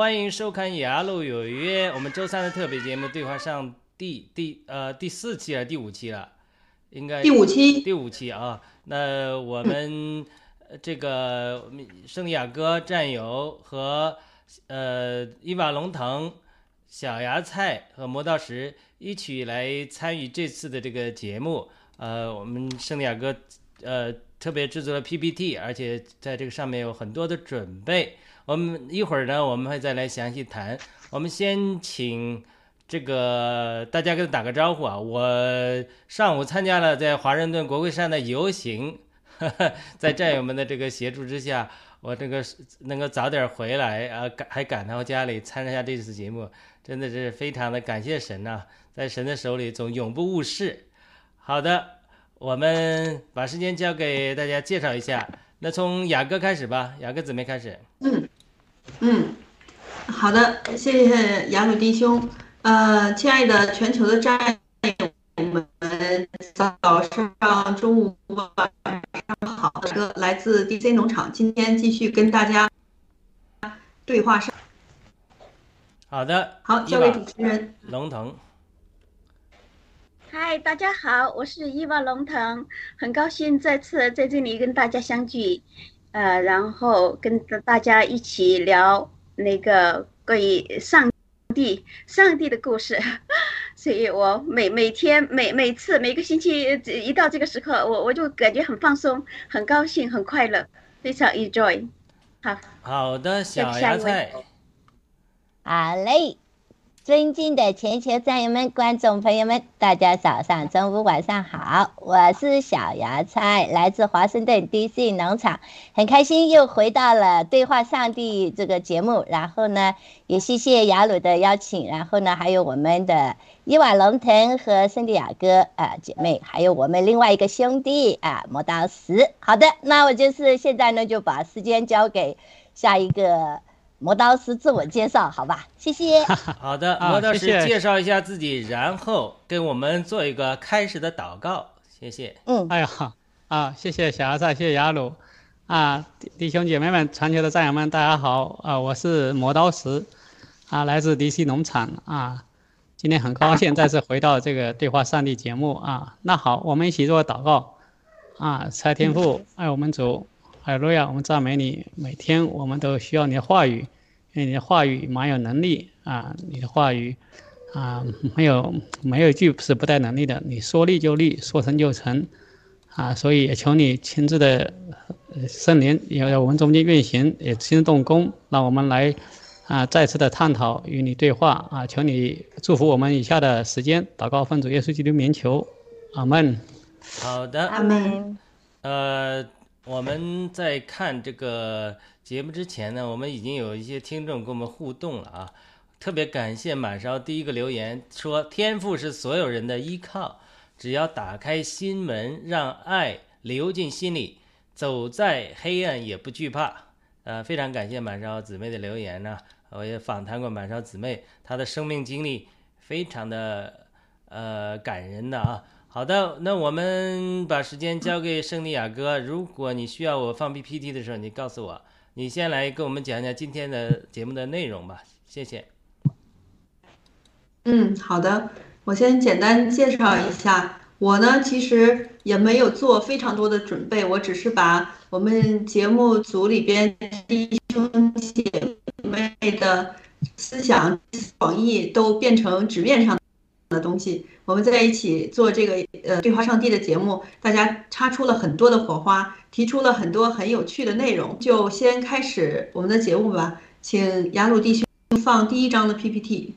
欢迎收看《雅路有约》，我们周三的特别节目《对话上帝》第呃第四期还是第五期了？应该第五期，第五期啊。那我们这个圣地亚哥战友和呃伊瓦龙腾、小芽菜和磨刀石一起来参与这次的这个节目。呃，我们圣地亚哥呃特别制作了 PPT，而且在这个上面有很多的准备。我们一会儿呢，我们会再来详细谈。我们先请这个大家跟他打个招呼啊！我上午参加了在华盛顿国会山的游行，在战友们的这个协助之下，我这个能够早点回来啊，赶还赶到家里参加这次节目，真的是非常的感谢神呐！在神的手里总永不误事。好的，我们把时间交给大家介绍一下。那从雅哥开始吧，雅哥姊妹开始。嗯嗯，好的，谢谢雅鲁弟兄。呃，亲爱的全球的战友们，早上、中午、晚上好。哥来自 DC 农场，今天继续跟大家对话上。好的，好，交给主持人龙腾。嗨，大家好，我是伊娃龙腾，很高兴再次在这里跟大家相聚，呃，然后跟大家一起聊那个关于上帝、上帝的故事。所以我每每天、每每次、每个星期一到这个时刻，我我就感觉很放松、很高兴、很快乐，非常 enjoy。好，好的，小芽菜，好嘞。尊敬的全球战友们、观众朋友们，大家早上、中午、晚上好！我是小芽菜，来自华盛顿 DC 农场，很开心又回到了对话上帝这个节目。然后呢，也谢谢雅鲁的邀请。然后呢，还有我们的伊瓦龙腾和圣地亚哥啊姐妹，还有我们另外一个兄弟啊磨刀石。好的，那我就是现在呢，就把时间交给下一个。磨刀石自我介绍，好吧，谢谢。好的，磨刀石介绍一下自己，然后跟我们做一个开始的祷告，谢谢。嗯，哎呀，啊，谢谢小阿萨，谢谢雅鲁，啊，弟兄姐妹们，全球的战友们，大家好，啊，我是磨刀石，啊，来自 DC 农场，啊，今天很高兴再次回到这个对话上帝节目，啊，那好，我们一起做祷告，啊，财天父，爱 我们主。海路亚，我们赞美你。每天我们都需要你的话语，因为你的话语蛮有能力啊！你的话语啊，没有没有一句是不带能力的。你说立就立，说成就成啊！所以也求你亲自的圣灵也在我们中间运行，也亲自动工，让我们来啊再次的探讨与你对话啊！求你祝福我们以下的时间，祷告奉主耶稣基督名求，阿门。好的，阿门。呃。我们在看这个节目之前呢，我们已经有一些听众跟我们互动了啊，特别感谢满烧第一个留言说：“天赋是所有人的依靠，只要打开心门，让爱流进心里，走在黑暗也不惧怕。”呃，非常感谢满烧姊妹的留言呢，我也访谈过满烧姊妹，她的生命经历非常的呃感人的啊。好的，那我们把时间交给圣地亚哥。如果你需要我放 PPT 的时候，你告诉我。你先来跟我们讲讲今天的节目的内容吧，谢谢。嗯，好的，我先简单介绍一下。我呢，其实也没有做非常多的准备，我只是把我们节目组里边弟兄姐妹的思想广义都变成纸面上的东西。我们在一起做这个呃对话上帝的节目，大家擦出了很多的火花，提出了很多很有趣的内容。就先开始我们的节目吧，请雅鲁弟兄放第一章的 PPT，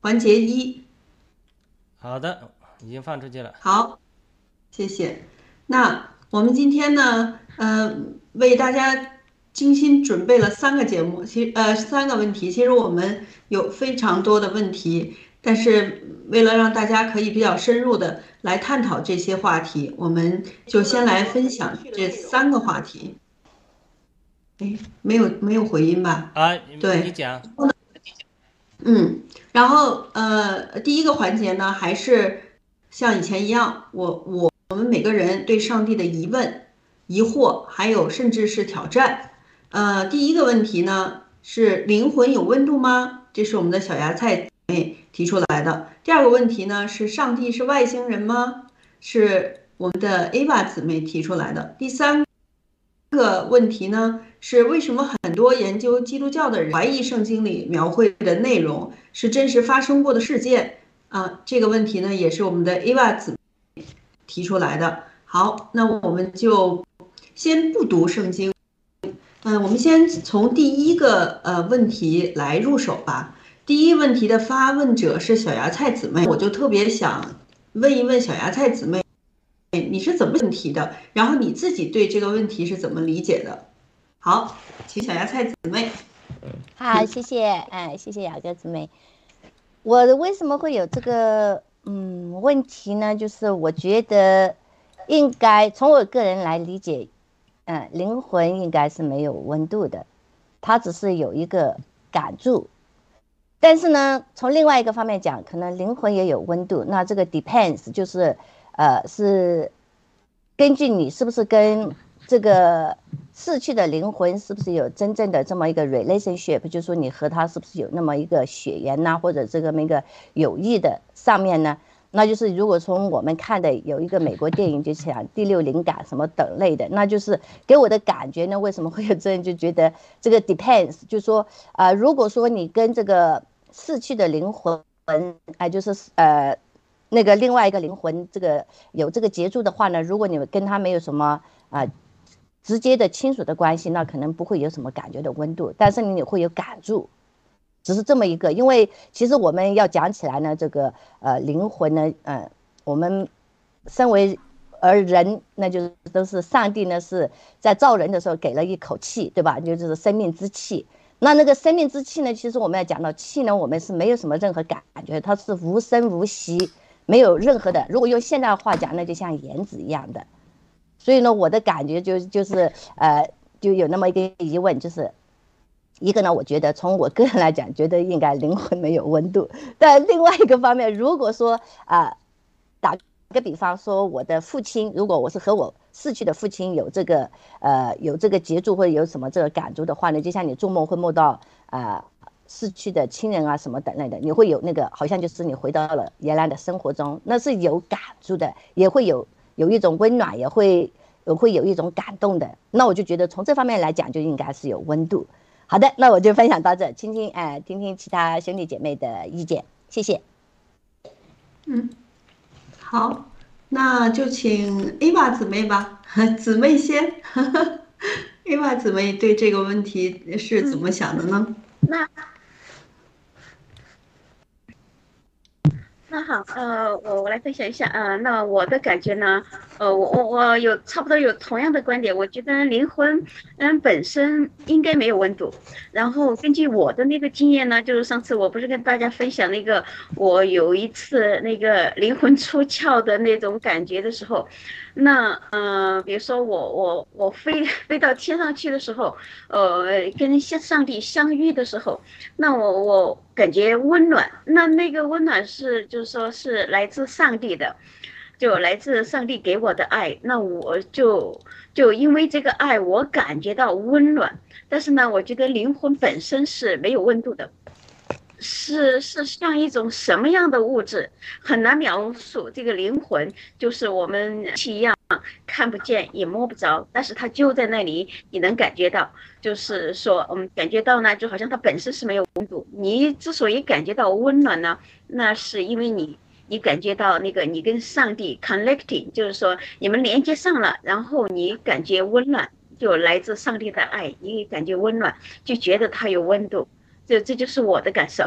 环节一。好的，已经放出去了。好，谢谢。那我们今天呢，呃，为大家精心准备了三个节目，其呃三个问题。其实我们有非常多的问题。但是为了让大家可以比较深入的来探讨这些话题，我们就先来分享这三个话题。哎，没有没有回音吧？啊，对，你讲。嗯，然后呃，第一个环节呢，还是像以前一样，我我我们每个人对上帝的疑问、疑惑，还有甚至是挑战。呃，第一个问题呢。是灵魂有温度吗？这是我们的小芽菜姊妹提出来的。第二个问题呢是上帝是外星人吗？是我们的 Ava 姊妹提出来的。第三个问题呢是为什么很多研究基督教的人怀疑圣经里描绘的内容是真实发生过的事件？啊，这个问题呢也是我们的 Ava 姊妹提出来的。好，那我们就先不读圣经。嗯，我们先从第一个呃问题来入手吧。第一问题的发问者是小芽菜姊妹，我就特别想问一问小芽菜姊妹，你是怎么问题的？然后你自己对这个问题是怎么理解的？好，请小芽菜姊妹。好，谢谢，哎，谢谢雅哥姊妹。我为什么会有这个嗯问题呢？就是我觉得应该从我个人来理解。嗯，灵魂应该是没有温度的，它只是有一个感住。但是呢，从另外一个方面讲，可能灵魂也有温度。那这个 depends 就是，呃，是根据你是不是跟这个逝去的灵魂是不是有真正的这么一个 relationship，就是说你和他是不是有那么一个血缘呐，或者这个那个友谊的上面呢？那就是如果从我们看的有一个美国电影，就讲第六灵感什么等类的，那就是给我的感觉呢，为什么会有这样？就觉得这个 depends，就说啊，如果说你跟这个逝去的灵魂，哎，就是呃那个另外一个灵魂，这个有这个接触的话呢，如果你跟他没有什么啊直接的亲属的关系，那可能不会有什么感觉的温度，但是你会有感触。只是这么一个，因为其实我们要讲起来呢，这个呃灵魂呢，嗯，我们身为而人，那就是都是上帝呢是在造人的时候给了一口气，对吧？就是生命之气。那那个生命之气呢，其实我们要讲到气呢，我们是没有什么任何感觉，它是无声无息，没有任何的。如果用现代话讲，那就像颜值一样的。所以呢，我的感觉就就是呃，就有那么一个疑问，就是。一个呢，我觉得从我个人来讲，觉得应该灵魂没有温度。但另外一个方面，如果说啊，打个比方说，我的父亲，如果我是和我逝去的父亲有这个呃有这个接触或者有什么这个感触的话呢，就像你做梦会梦到啊逝去的亲人啊什么等类的，你会有那个好像就是你回到了原来的生活中，那是有感触的，也会有有一种温暖，也会会有一种感动的。那我就觉得从这方面来讲，就应该是有温度。好的，那我就分享到这，听听哎，听听其他兄弟姐妹的意见，谢谢。嗯，好，那就请 A 娃姊妹吧，姊妹先。A 娃姊妹对这个问题是怎么想的呢？那。那好，呃，我我来分享一下，呃，那我的感觉呢，呃，我我我有差不多有同样的观点，我觉得灵魂，嗯，本身应该没有温度。然后根据我的那个经验呢，就是上次我不是跟大家分享那个，我有一次那个灵魂出窍的那种感觉的时候。那嗯，比如说我我我飞飞到天上去的时候，呃，跟上上帝相遇的时候，那我我感觉温暖。那那个温暖是就是说是来自上帝的，就来自上帝给我的爱。那我就就因为这个爱，我感觉到温暖。但是呢，我觉得灵魂本身是没有温度的。是是像一种什么样的物质，很难描述。这个灵魂就是我们一样，看不见也摸不着，但是它就在那里，你能感觉到。就是说，嗯，感觉到呢，就好像它本身是没有温度。你之所以感觉到温暖呢，那是因为你你感觉到那个你跟上帝 connecting，就是说你们连接上了，然后你感觉温暖，就来自上帝的爱，你感觉温暖，就觉得它有温度。这这就是我的感受。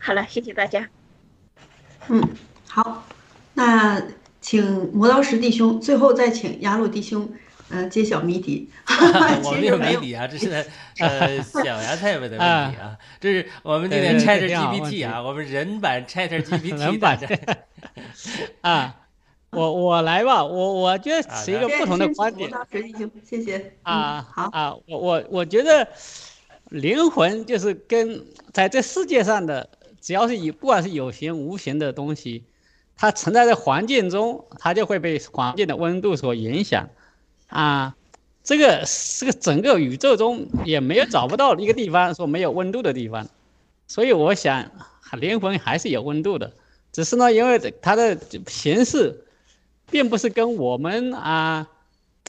好了，谢谢大家。嗯，好，那请磨刀石弟兄，最后再请鸭路弟兄，嗯，揭晓谜底。我们有谜底啊，这是呃小芽菜问的 问题啊，这是我们这个 Chat GPT 啊，我们人版 Chat GPT 人版啊，我我来吧，我我觉得是一个不同的观点。磨刀石弟兄，谢谢。啊，好啊，我我我觉得。灵魂就是跟在这世界上的，只要是有不管是有形无形的东西，它存在在环境中，它就会被环境的温度所影响，啊，这个这个整个宇宙中也没有找不到一个地方说没有温度的地方，所以我想灵魂还是有温度的，只是呢，因为它的形式，并不是跟我们啊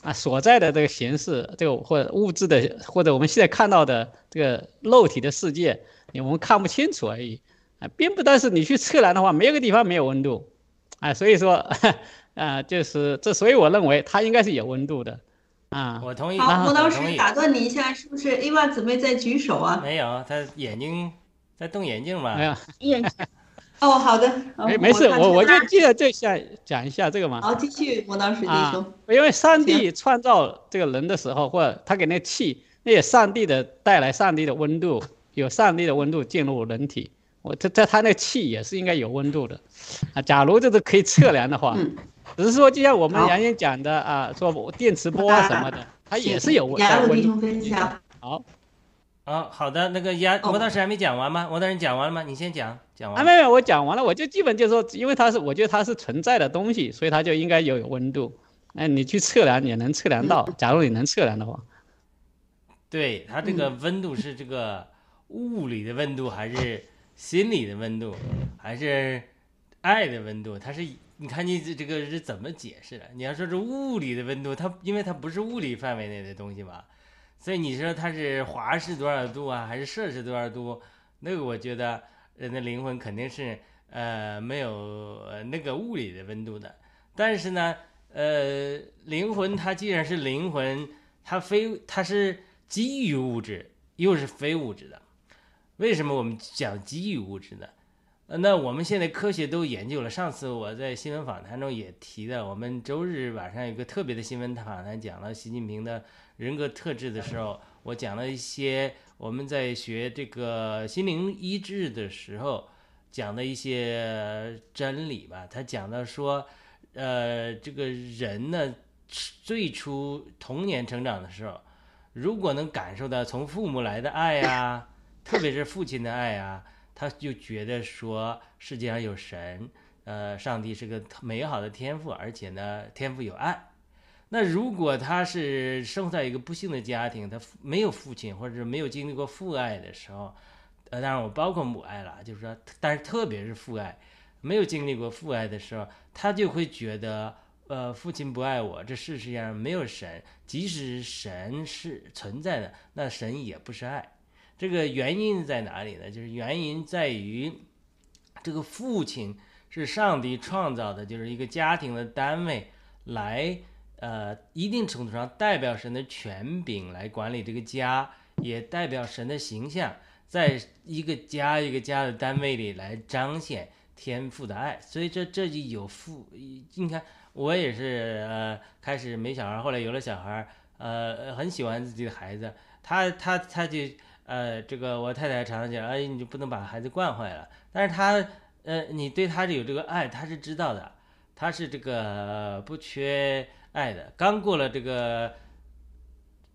啊所在的这个形式，这个或者物质的或者我们现在看到的这个肉体的世界，我们看不清楚而已啊，并不但是你去测量的话，没有个地方没有温度，啊，所以说 啊，就是这，所以我认为它应该是有温度的。啊，我同意。好，我老师打断你一下，是不是 A 万姊妹在举手啊？没有，她眼睛在动眼镜嘛。没有眼睛。哦，好的。没没事，我我就记得这下讲一下这个嘛。好，继续，磨刀石弟兄。因为上帝创造这个人的时候，或者他给那气，那也上帝的带来上帝的温度，有上帝的温度进入人体。我他他他那气也是应该有温度的，啊，假如这是可以测量的话。只是说，就像我们杨言讲的啊，说电磁波啊什么的，它也是有温度。好，啊，好的，那个杨魔道士还没讲完吗？魔道士讲完了吗？你先讲，讲完。啊，没有，我讲完了，我就基本就说，因为它是，我觉得它是存在的东西，所以它就应该有温度。哎，你去测量也能测量到，假如你能测量的话。对，它这个温度是这个物理的温度，还是心理的温度，还是爱的温度？它是。你看你这这个是怎么解释的？你要说是物理的温度，它因为它不是物理范围内的东西嘛，所以你说它是华氏多少度啊，还是摄氏多少度？那个我觉得人的灵魂肯定是呃没有那个物理的温度的。但是呢，呃，灵魂它既然是灵魂，它非它是基于物质，又是非物质的。为什么我们讲基于物质呢？呃，那我们现在科学都研究了。上次我在新闻访谈中也提的，我们周日晚上有个特别的新闻访谈，讲了习近平的人格特质的时候，我讲了一些我们在学这个心灵医治的时候讲的一些真理吧。他讲到说，呃，这个人呢，最初童年成长的时候，如果能感受到从父母来的爱呀，特别是父亲的爱呀。他就觉得说世界上有神，呃，上帝是个美好的天赋，而且呢，天赋有爱。那如果他是生活在一个不幸的家庭，他没有父亲，或者是没有经历过父爱的时候，呃，当然我包括母爱了，就是说，但是特别是父爱，没有经历过父爱的时候，他就会觉得，呃，父亲不爱我，这世界上没有神，即使神是存在的，那神也不是爱。这个原因在哪里呢？就是原因在于，这个父亲是上帝创造的，就是一个家庭的单位，来呃一定程度上代表神的权柄来管理这个家，也代表神的形象，在一个家一个家的单位里来彰显天赋的爱。所以这这就有父，你看我也是呃开始没小孩，后来有了小孩，呃很喜欢自己的孩子，他他他就。呃，这个我太太常常讲，哎，你就不能把孩子惯坏了。但是他，呃，你对他有这个爱，他是知道的，他是这个不缺爱的。刚过了这个，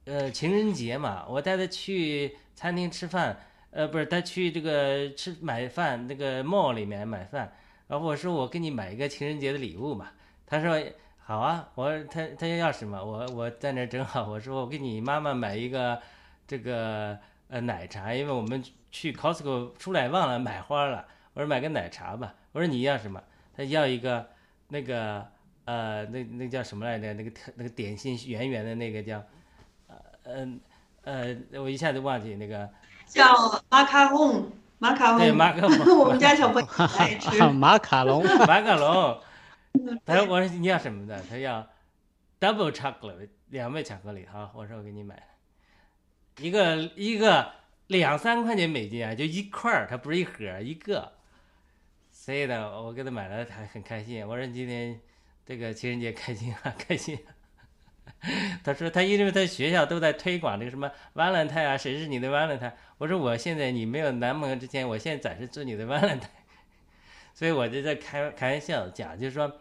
呃，情人节嘛，我带他去餐厅吃饭，呃，不是，他去这个吃买饭，那个 mall 里面买饭。然后我说我给你买一个情人节的礼物嘛，他说好啊。我说他他要什么？我我在那正好，我说我给你妈妈买一个这个。呃，奶茶，因为我们去 Costco 出来忘了买花了，我说买个奶茶吧。我说你要什么？他要一个那个呃，那那叫什么来着？那个特那个点心圆圆的那个叫呃呃呃，我一下子忘记那个叫马卡龙，马卡龙对马卡龙，我们家小朋友爱吃 马卡龙，马卡龙。他说我说你要什么的？他要 double chocolate 两倍巧克力。哈，我说我给你买。一个一个两三块钱美金啊，就一块儿，它不是一盒一个。所以呢，我给他买了，他很开心。我说今天这个情人节开心啊，开心。啊 他说他因为他学校都在推广这个什么万能胎啊，谁是你的万能胎我说我现在你没有男朋友之前，我现在暂时做你的万能胎。所以我就在开开玩笑讲，就是说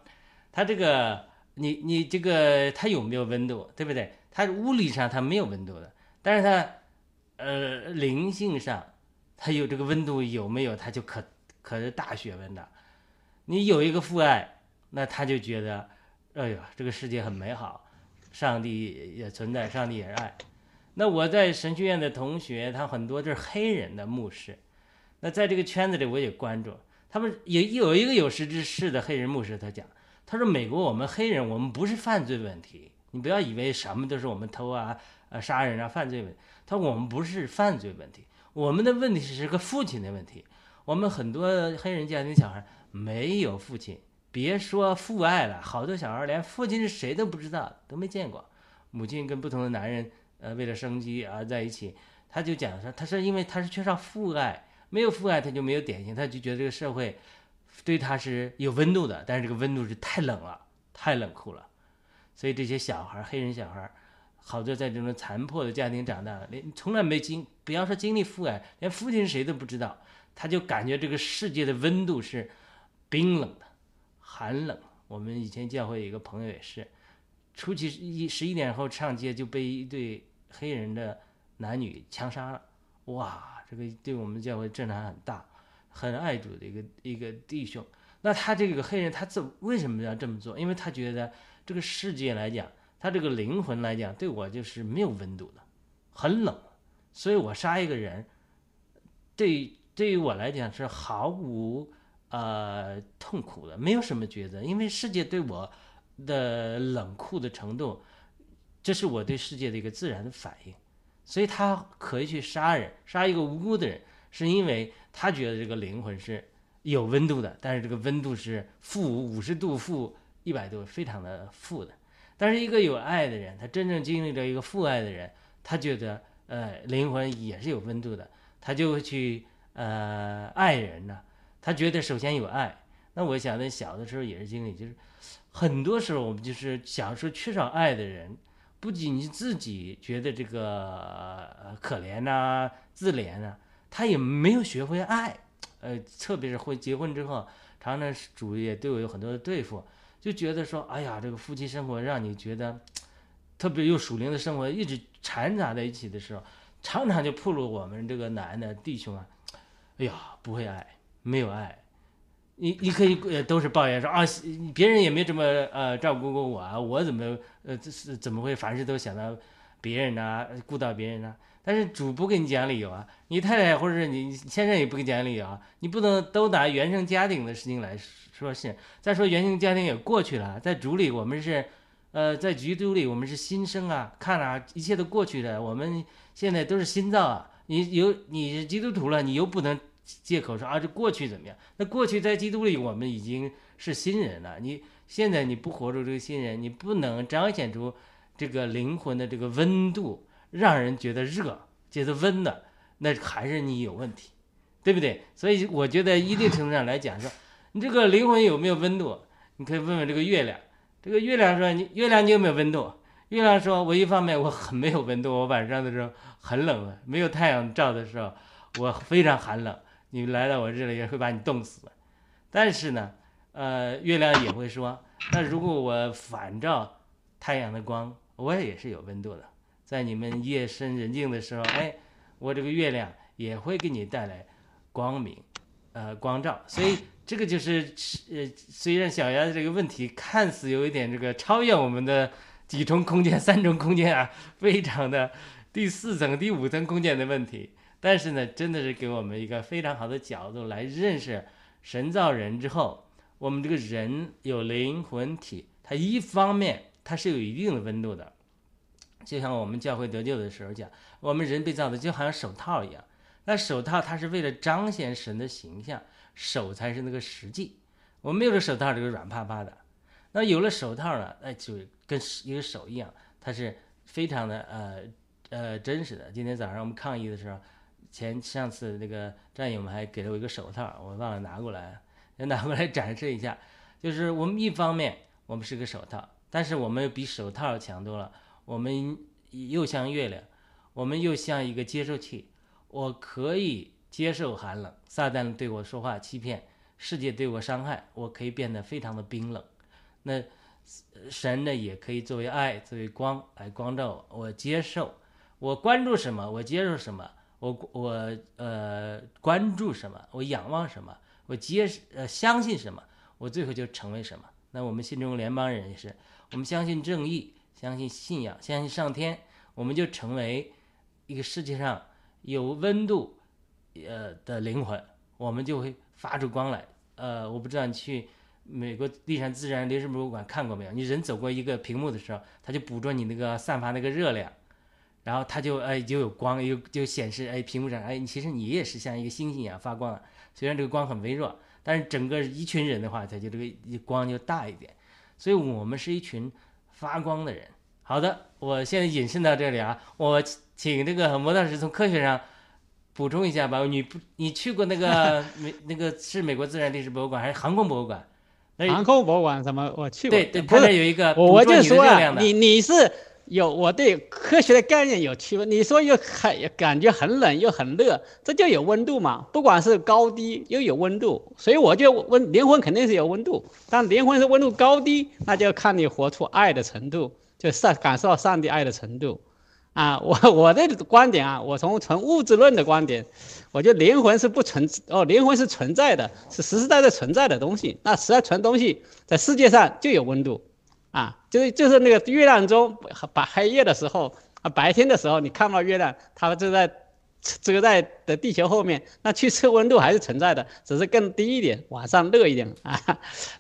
他这个你你这个他有没有温度，对不对？他物理上他没有温度的。但是他，呃，灵性上，他有这个温度有没有？他就可可是大学问的。你有一个父爱，那他就觉得，哎呀，这个世界很美好。上帝也存在，上帝也是爱。那我在神学院的同学，他很多都是黑人的牧师。那在这个圈子里，我也关注他们。有有一个有识之士的黑人牧师，他讲，他说：“美国我们黑人，我们不是犯罪问题，你不要以为什么都是我们偷啊、呃杀人啊犯罪问题。他说我们不是犯罪问题，我们的问题是个父亲的问题。我们很多黑人家庭小孩没有父亲，别说父爱了，好多小孩连父亲是谁都不知道，都没见过。母亲跟不同的男人，呃，为了生计而在一起。他就讲说，他说因为他是缺少父爱。”没有父爱，他就没有典型，他就觉得这个社会对他是有温度的，但是这个温度是太冷了，太冷酷了。所以这些小孩，黑人小孩，好多在这种残破的家庭长大，连从来没经，不要说经历父爱，连父亲是谁都不知道，他就感觉这个世界的温度是冰冷的，寒冷。我们以前教会有一个朋友也是，出去一十一点后上街就被一对黑人的男女枪杀了，哇！这个对我们教会震撼很大，很爱主的一个一个弟兄。那他这个黑人，他怎为什么要这么做？因为他觉得这个世界来讲，他这个灵魂来讲，对我就是没有温度的，很冷。所以我杀一个人，对对于我来讲是毫无呃痛苦的，没有什么抉择，因为世界对我的冷酷的程度，这是我对世界的一个自然的反应。所以他可以去杀人，杀一个无辜的人，是因为他觉得这个灵魂是有温度的，但是这个温度是负五十度、负一百度，非常的负的。但是一个有爱的人，他真正经历了一个父爱的人，他觉得呃灵魂也是有温度的，他就会去呃爱人呢。他觉得首先有爱。那我想那小的时候也是经历，就是很多时候我们就是小时候缺少爱的人。不仅仅自己觉得这个可怜呐、自怜呐，他也没有学会爱，呃，特别是婚结婚之后，常常主也对我有很多的对付，就觉得说，哎呀，这个夫妻生活让你觉得，特别又属灵的生活一直掺杂在一起的时候，常常就暴露我们这个男的弟兄啊，哎呀，不会爱，没有爱。你你可以呃都是抱怨说啊，别人也没这么呃照顾过我啊，我怎么呃这是怎么会凡事都想到别人呢，顾到别人呢？但是主不给你讲理由啊，你太太或者是你先生也不给你讲理由啊，你不能都拿原生家庭的事情来说事。再说原生家庭也过去了，在主里我们是，呃，在基督里我们是新生啊，看啊，一切都过去了，我们现在都是新造啊。你有你是基督徒了，你又不能。借口说啊，这过去怎么样？那过去在基督里，我们已经是新人了。你现在你不活出这个新人，你不能彰显出这个灵魂的这个温度，让人觉得热，觉得温的，那还是你有问题，对不对？所以我觉得一定程度上来讲，说你这个灵魂有没有温度？你可以问问这个月亮。这个月亮说你月亮你有没有温度？月亮说我一方面我很没有温度，我晚上的时候很冷，没有太阳照的时候我非常寒冷。你来到我这里也会把你冻死，但是呢，呃，月亮也会说，那如果我反照太阳的光，我也是有温度的。在你们夜深人静的时候，哎，我这个月亮也会给你带来光明，呃，光照。所以这个就是，呃，虽然小鸭这个问题看似有一点这个超越我们的几重空间、三重空间啊，非常的第四层、第五层空间的问题。但是呢，真的是给我们一个非常好的角度来认识神造人之后，我们这个人有灵魂体，它一方面它是有一定的温度的，就像我们教会得救的时候讲，我们人被造的就好像手套一样，那手套它是为了彰显神的形象，手才是那个实际。我们没有了手套，这个软趴趴的，那有了手套呢，那就跟一个手一样，它是非常的呃呃真实的。今天早上我们抗议的时候。前上次那个战友们还给了我一个手套，我忘了拿过来，要拿过来展示一下。就是我们一方面我们是个手套，但是我们比手套强多了。我们又像月亮，我们又像一个接收器。我可以接受寒冷，撒旦对我说话欺骗，世界对我伤害，我可以变得非常的冰冷。那神呢，也可以作为爱，作为光来光照我。我接受，我关注什么，我接受什么。我我呃关注什么，我仰望什么，我接呃相信什么，我最后就成为什么。那我们新中联邦人也是，我们相信正义，相信信仰，相信上天，我们就成为一个世界上有温度呃的灵魂，我们就会发出光来。呃，我不知道你去美国地产自然历史博物馆看过没有？你人走过一个屏幕的时候，它就捕捉你那个散发那个热量，然后它就哎就有光，又就显示哎屏幕上哎，其实你也是像一个星星一样发光了。虽然这个光很微弱，但是整个一群人的话，它就这个光就大一点。所以我们是一群发光的人。好的，我现在引申到这里啊，我请这个魔道士从科学上补充一下吧。你不，你去过那个 美那个是美国自然历史博物馆还是航空博物馆？那航空博物馆什么？我去过。对对，它那有一个我就说你你是有我对科学的概念有区分。你说又很感觉很冷又很热，这就有温度嘛？不管是高低，又有温度，所以我就温灵魂肯定是有温度。但灵魂是温度高低，那就看你活出爱的程度，就上感受到上帝爱的程度。啊，我我的观点啊，我从纯物质论的观点，我觉得灵魂是不存哦，灵魂是存在的，是实实在在存在的东西。那实在存东西在世界上就有温度，啊，就是就是那个月亮中把黑夜的时候啊，白天的时候你看不到月亮，它就在遮在的地球后面，那去测温度还是存在的，只是更低一点，晚上热一点啊。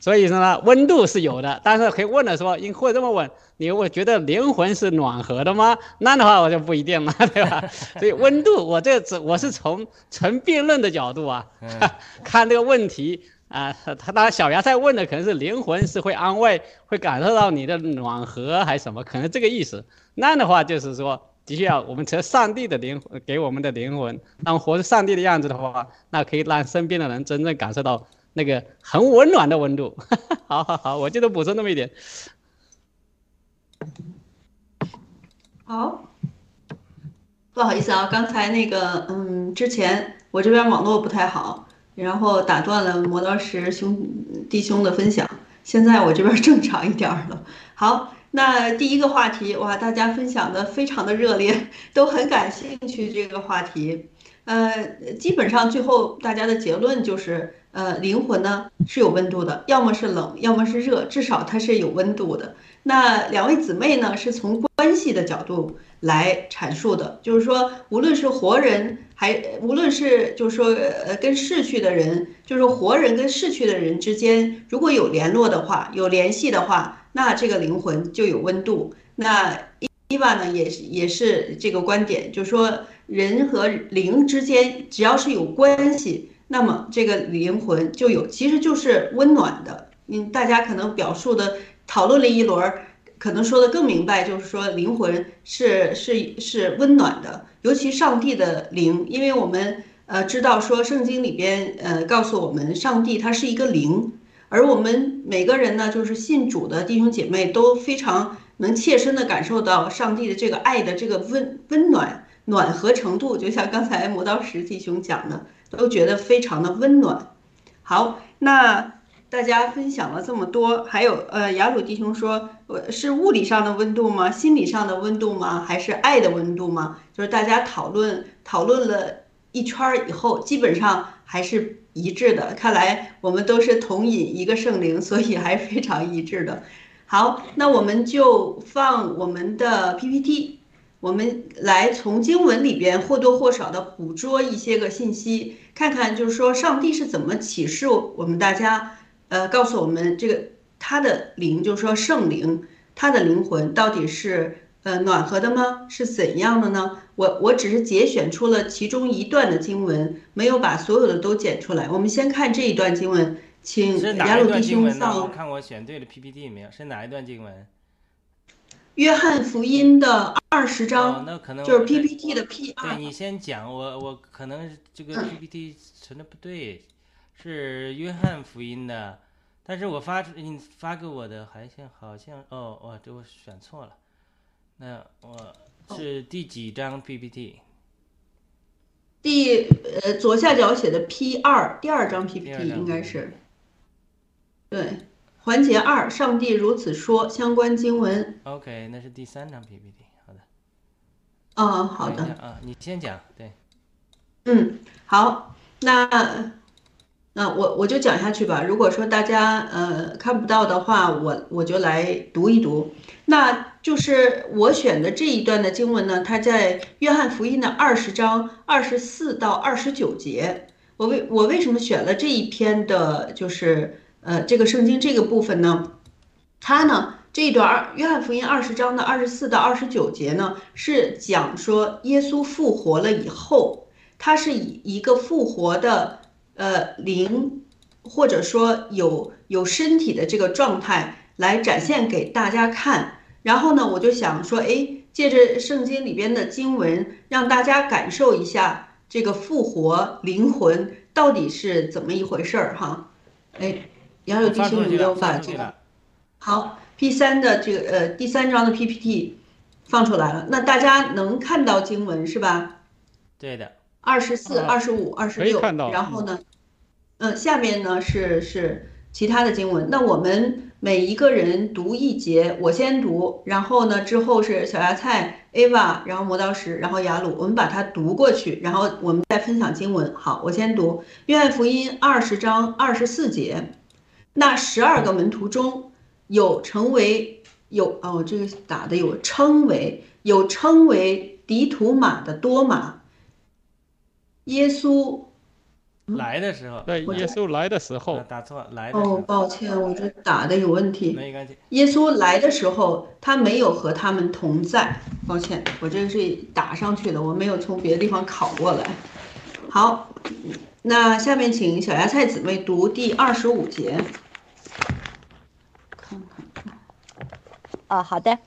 所以说呢，温度是有的，但是可以问了说，因或者这么问，你会觉得灵魂是暖和的吗？那的话我就不一定了，对吧？所以温度，我这只我是从纯辩论的角度啊，看这个问题啊，他当然小芽菜问的可能是灵魂是会安慰，会感受到你的暖和还是什么，可能这个意思。那样的话就是说。的确要我们成上帝的灵魂给我们的灵魂，当活出上帝的样子的话，那可以让身边的人真正感受到那个很温暖的温度。好好好，我就补充那么一点。好，不好意思啊，刚才那个，嗯，之前我这边网络不太好，然后打断了磨刀石兄弟兄的分享，现在我这边正常一点了。好。那第一个话题哇，大家分享的非常的热烈，都很感兴趣这个话题。呃，基本上最后大家的结论就是，呃，灵魂呢是有温度的，要么是冷，要么是热，至少它是有温度的。那两位姊妹呢是从关系的角度来阐述的，就是说，无论是活人，还无论是就是说，呃，跟逝去的人，就是活人跟逝去的人之间，如果有联络的话，有联系的话。那这个灵魂就有温度。那伊娃呢，也是也是这个观点，就是说人和灵之间只要是有关系，那么这个灵魂就有，其实就是温暖的。嗯，大家可能表述的讨论了一轮，可能说的更明白，就是说灵魂是是是温暖的，尤其上帝的灵，因为我们呃知道说圣经里边呃告诉我们，上帝他是一个灵。而我们每个人呢，就是信主的弟兄姐妹，都非常能切身的感受到上帝的这个爱的这个温温暖暖和程度，就像刚才磨刀石弟兄讲的，都觉得非常的温暖。好，那大家分享了这么多，还有呃，雅鲁弟兄说，呃，是物理上的温度吗？心理上的温度吗？还是爱的温度吗？就是大家讨论讨论了一圈以后，基本上还是。一致的，看来我们都是同饮一个圣灵，所以还非常一致的。好，那我们就放我们的 PPT，我们来从经文里边或多或少的捕捉一些个信息，看看就是说上帝是怎么启示我们大家，呃，告诉我们这个他的灵，就是说圣灵，他的灵魂到底是。呃，暖和的吗？是怎样的呢？我我只是节选出了其中一段的经文，没有把所有的都剪出来。我们先看这一段经文，请雅鲁弟兄放。我看我选对了 PPT 没有？是哪一段经文？约翰福音的二十章，那可能就是 PPT 的 P 二。对你先讲，我我可能这个 PPT 存的不对，是约翰福音的，但是我发出你发给我的，好像好像哦哦，这我选错了。那我是第几张 PPT？第呃左下角写的 P 二，第二张 PPT 应该是。对，环节二，上帝如此说，相关经文。OK，那是第三张 PPT。好的。哦，好的。啊，你先讲。对。嗯，好，那那我我就讲下去吧。如果说大家呃看不到的话，我我就来读一读。那就是我选的这一段的经文呢，它在约翰福音的二十章二十四到二十九节。我为我为什么选了这一篇的，就是呃这个圣经这个部分呢？它呢这一段二约翰福音二十章的二十四到二十九节呢，是讲说耶稣复活了以后，他是以一个复活的呃灵，或者说有有身体的这个状态来展现给大家看。然后呢，我就想说，哎，借着圣经里边的经文，让大家感受一下。这个复活灵魂到底是怎么一回事儿哈？哎，杨柳弟兄有没有把这个？好，P 三的这个呃第三章的 PPT 放出来了，那大家能看到经文是吧？对的。二十四、二十五、二十六，然后呢，嗯，下面呢是是其他的经文，那我们。每一个人读一节，我先读，然后呢，之后是小芽菜、Ava，然后磨刀石，然后雅鲁，我们把它读过去，然后我们再分享经文。好，我先读约翰福音二十章二十四节，那十二个门徒中有成为有哦，这个打的有称为有称为迪图马的多马，耶稣。来的时候，对耶稣来的时候，打错来的。哦，抱歉，我这打的有问题。没关系。耶稣来的时候，他没有和他们同在。抱歉，我这个是打上去的，我没有从别的地方拷过来。好，那下面请小芽菜姊妹读第二十五节。看看。哦，好的。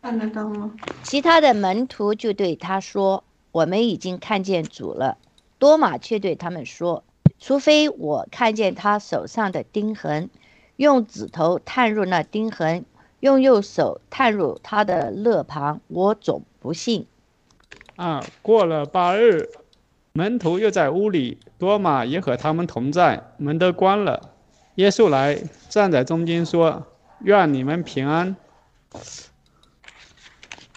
看得到吗？其他的门徒就对他说：“我们已经看见主了。”多马却对他们说：“除非我看见他手上的钉痕，用指头探入那钉痕，用右手探入他的肋旁，我总不信。”啊，过了八日，门徒又在屋里，多马也和他们同在，门都关了。耶稣来站在中间说：“愿你们平安。”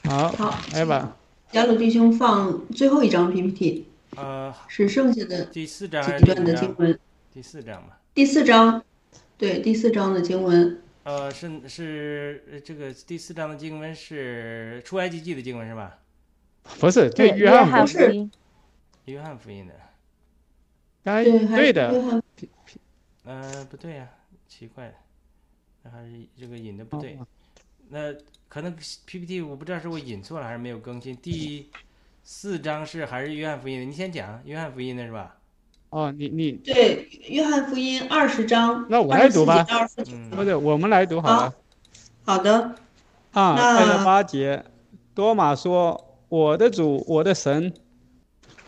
好，好，来吧。雅鲁弟兄放最后一张 PPT。呃，是剩下的第四章几段的经文。第四章嘛。第四章，对，第四章的经文。呃，是是这个第四章的经文是出埃及记的经文是吧？不是，对，约翰福音。约翰福音的。哎，对的。呃，不对呀，奇怪，那还是这个引的不对。那可能 PPT 我不知道是我引错了还是没有更新第。四章是还是约翰福音的？你先讲约翰福音的是吧？哦，你你对约翰福音二十章，那我来读吧。不对，我们来读好了。好的。啊，二十八节，多马说：“我的主，我的神。”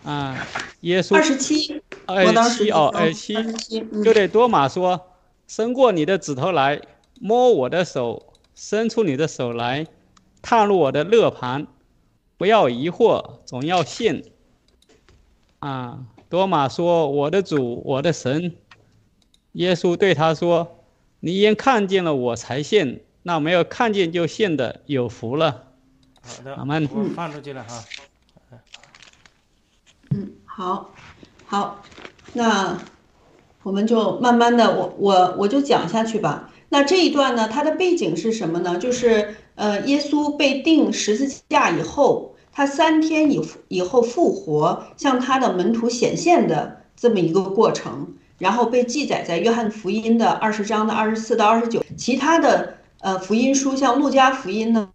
啊，耶稣。二十七。二十七哦，二十七。就对多马说：“伸过你的指头来，摸我的手，伸出你的手来，踏入我的肋旁。”不要疑惑，总要信。啊，多马说：“我的主，我的神。”耶稣对他说：“你因看见了我才信，那没有看见就信的有福了。”好的，我放出去了哈。嗯，好，好，那我们就慢慢的，我我我就讲下去吧。那这一段呢，它的背景是什么呢？就是呃，耶稣被钉十字架以后。他三天以以后复活，向他的门徒显现的这么一个过程，然后被记载在约翰福音的二十章的二十四到二十九，其他的呃福音书像路加福音呢、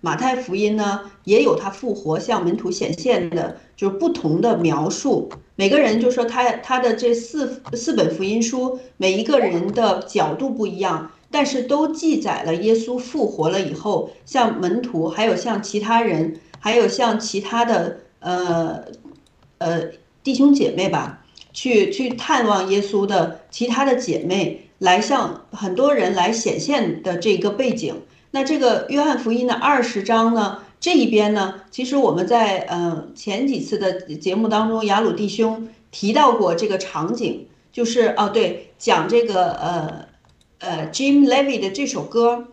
马太福音呢，也有他复活向门徒显现的，就是不同的描述。每个人就说他他的这四四本福音书，每一个人的角度不一样，但是都记载了耶稣复活了以后，向门徒还有向其他人。还有像其他的呃呃弟兄姐妹吧，去去探望耶稣的其他的姐妹，来向很多人来显现的这个背景。那这个约翰福音的二十章呢，这一边呢，其实我们在呃前几次的节目当中，雅鲁弟兄提到过这个场景，就是哦对，讲这个呃呃 Jim Levy 的这首歌，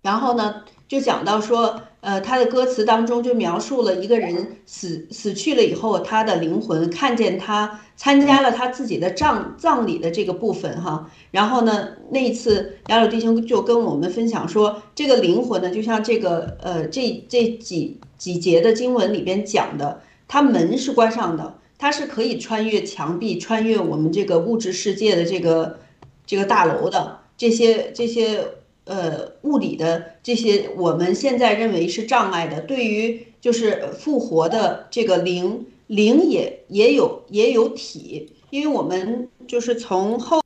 然后呢就讲到说。呃，他的歌词当中就描述了一个人死死去了以后，他的灵魂看见他参加了他自己的葬葬礼的这个部分哈。然后呢，那一次雅鲁弟兄就跟我们分享说，这个灵魂呢，就像这个呃这这几几节的经文里边讲的，它门是关上的，它是可以穿越墙壁、穿越我们这个物质世界的这个这个大楼的这些这些。呃，物理的这些我们现在认为是障碍的，对于就是复活的这个灵，灵也也有也有体，因为我们就是从后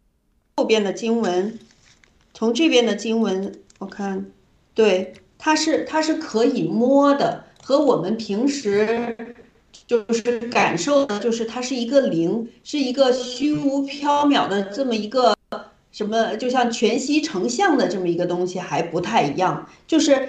后边的经文，从这边的经文，我看，对，它是它是可以摸的，和我们平时就是感受的，就是它是一个灵，是一个虚无缥缈的这么一个。什么就像全息成像的这么一个东西还不太一样，就是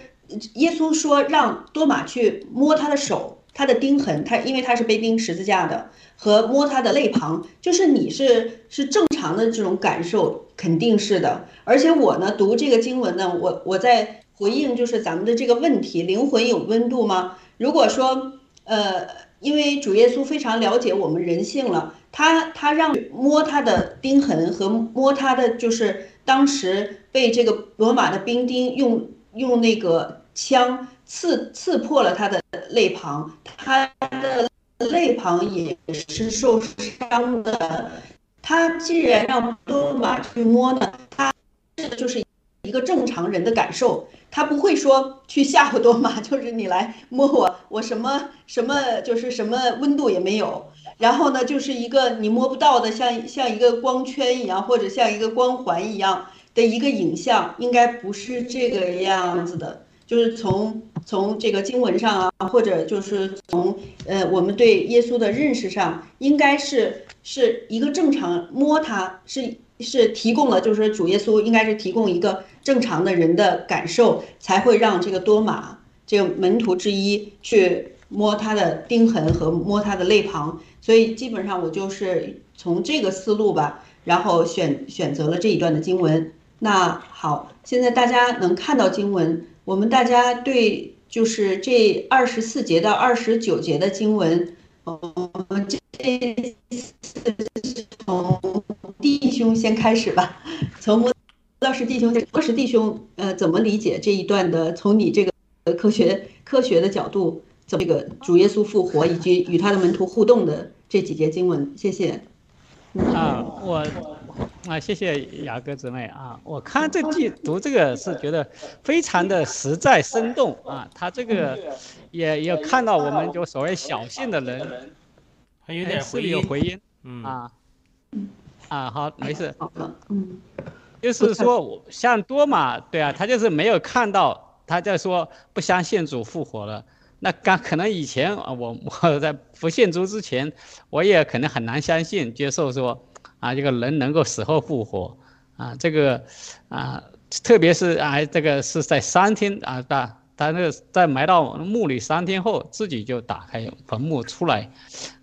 耶稣说让多马去摸他的手，他的钉痕，他因为他是被钉十字架的，和摸他的肋旁，就是你是是正常的这种感受，肯定是的。而且我呢读这个经文呢，我我在回应就是咱们的这个问题，灵魂有温度吗？如果说呃，因为主耶稣非常了解我们人性了。他他让摸他的钉痕和摸他的，就是当时被这个罗马的兵丁用用那个枪刺刺破了他的肋旁，他的肋旁也是受伤的。他既然让罗马去摸呢，他这就是一个正常人的感受，他不会说去吓唬多马，就是你来摸我，我什么什么就是什么温度也没有。然后呢，就是一个你摸不到的，像像一个光圈一样，或者像一个光环一样的一个影像，应该不是这个样子的。就是从从这个经文上啊，或者就是从呃我们对耶稣的认识上，应该是是一个正常摸它是是提供了，就是主耶稣应该是提供一个正常的人的感受，才会让这个多马这个门徒之一去摸他的钉痕和摸他的肋旁。所以基本上我就是从这个思路吧，然后选选择了这一段的经文。那好，现在大家能看到经文，我们大家对就是这二十四节到二十九节的经文，嗯，这是从弟兄先开始吧，从摩道士弟兄，道士弟兄，呃，怎么理解这一段的？从你这个科学科学的角度。这个主耶稣复活以及与他的门徒互动的这几节经文，谢谢。啊，我啊，谢谢雅各姊妹啊。我看这记读这个是觉得非常的实在生动啊。他这个也也看到我们就所谓小信的人，还有点回音，有回音，嗯啊啊，好，没事。好的，嗯，就是说像多玛，对啊，他就是没有看到，他在说不相信主复活了。那刚可能以前啊，我我在不信主之前，我也可能很难相信接受说，啊，这个人能够死后复活，啊，这个，啊，特别是啊，这个是在三天啊，他他那个在埋到墓里三天后，自己就打开坟墓出来，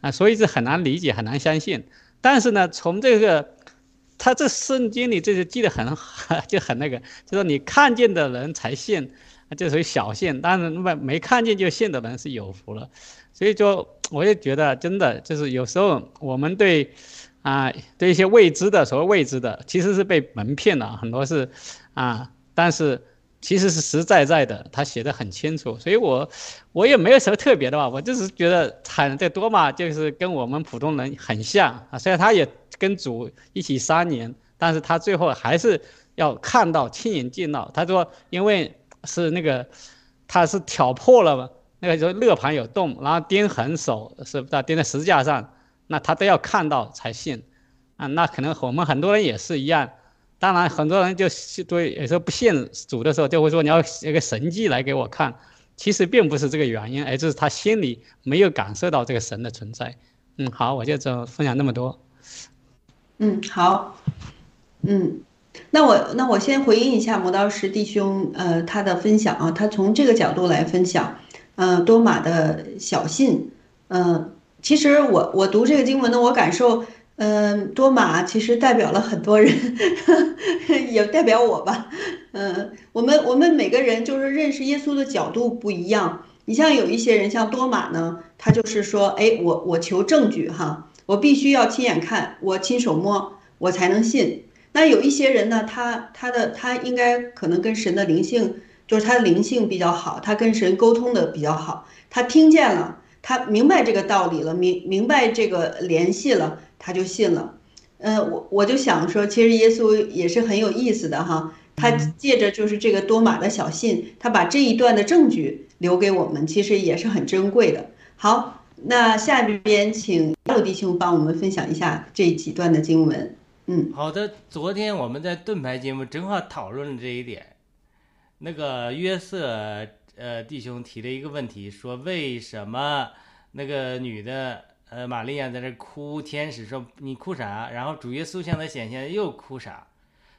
啊，所以是很难理解，很难相信。但是呢，从这个，他这圣经里这些记得很 就很那个，就说你看见的人才信。那就属于小信，但是没没看见就信的人是有福了，所以说我也觉得真的就是有时候我们对，啊对一些未知的所谓未知的，其实是被蒙骗了很多是，啊但是其实是实在在的，他写的很清楚，所以我我也没有什么特别的吧，我就是觉得很这多嘛，就是跟我们普通人很像啊，虽然他也跟主一起三年，但是他最后还是要看到亲眼见到，他说因为。是那个，他是挑破了嘛？那个就勒盘有洞，然后钉痕手是不是钉在十字架上？那他都要看到才信啊。那可能我们很多人也是一样。当然，很多人就是对有时候不信主的时候，就会说你要一个神迹来给我看。其实并不是这个原因，而是他心里没有感受到这个神的存在。嗯，好，我就这分享那么多。嗯，好，嗯。那我那我先回应一下磨刀石弟兄，呃，他的分享啊，他从这个角度来分享，呃，多马的小信，呃，其实我我读这个经文呢，我感受，嗯，多马其实代表了很多人，也代表我吧。嗯，我们我们每个人就是认识耶稣的角度不一样。你像有一些人，像多马呢，他就是说，哎，我我求证据哈，我必须要亲眼看，我亲手摸，我才能信。那有一些人呢，他他的他应该可能跟神的灵性，就是他的灵性比较好，他跟神沟通的比较好，他听见了，他明白这个道理了，明明白这个联系了。他就信了，嗯，我我就想说，其实耶稣也是很有意思的哈，他借着就是这个多马的小信，他把这一段的证据留给我们，其实也是很珍贵的。好，那下边请陆弟兄帮我们分享一下这几段的经文。嗯，好的，昨天我们在盾牌节目正好讨论了这一点，那个约瑟呃弟兄提了一个问题，说为什么那个女的。呃，玛利亚在这哭，天使说你哭啥？然后主耶稣向他显现，又哭啥？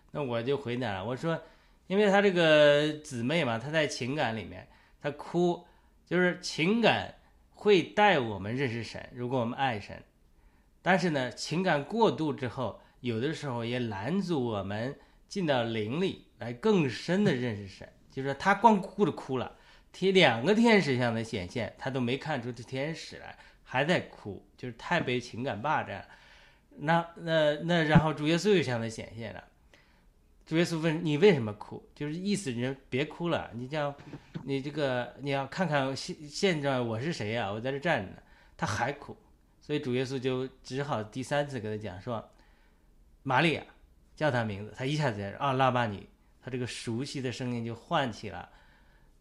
那我就回答了，我说，因为他这个姊妹嘛，她在情感里面，她哭，就是情感会带我们认识神，如果我们爱神，但是呢，情感过度之后，有的时候也拦阻我们进到灵里来更深的认识神。就是，他光哭着哭了，天两个天使向他显现，他都没看出这天使来。还在哭，就是太被情感霸占。那那那，然后主耶稣又向他显现了。主耶稣问你为什么哭？就是意思你别哭了，你叫你这个你要看看现现状，我是谁呀？我在这站着呢。他还哭，所以主耶稣就只好第三次给他讲说：“玛利亚，叫他名字。”他一下子啊，拉巴尼，他这个熟悉的声音就唤起了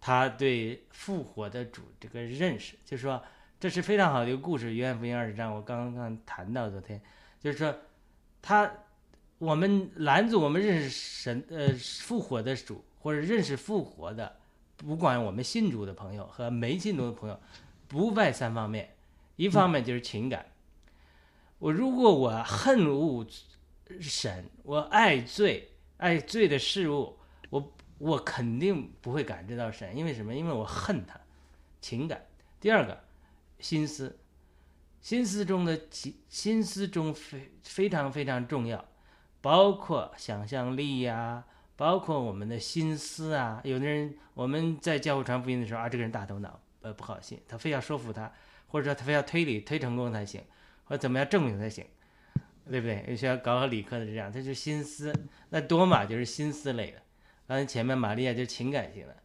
他对复活的主这个认识，就是说。这是非常好的一个故事，《约翰福音》二十章，我刚刚谈到昨天，就是说，他我们拦阻我们认识神呃复活的主，或者认识复活的，不管我们信主的朋友和没信主的朋友，不外三方面，一方面就是情感。我如果我恨恶神，我爱罪，爱罪的事物，我我肯定不会感知到神，因为什么？因为我恨他，情感。第二个。心思，心思中的心，心思中非非常非常重要，包括想象力呀，包括我们的心思啊。有的人我们在教会传福音的时候啊，这个人大头脑，呃，不好信，他非要说服他，或者说他非要推理推成功才行，或者怎么样证明才行，对不对？有些搞理科的这样，他就心思。那多玛就是心思类的，刚才前面玛利亚就情感性的。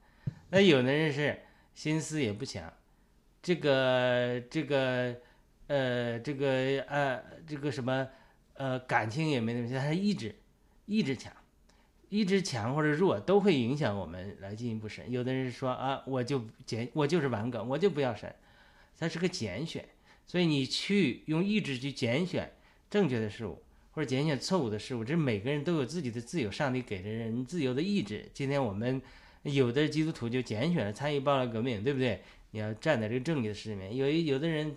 那有的人是心思也不强。这个这个呃这个呃这个什么呃感情也没那么强，他意志意志强，意志强或者弱都会影响我们来进一步审。有的人说啊，我就简我就是顽梗，我就不要审，它是个拣选，所以你去用意志去拣选正确的事物，或者拣选错误的事物，这是每个人都有自己的自由，上帝给的人自由的意志。今天我们有的基督徒就拣选了参与暴乱革命，对不对？你要站在这个正义的事里面，有有的人，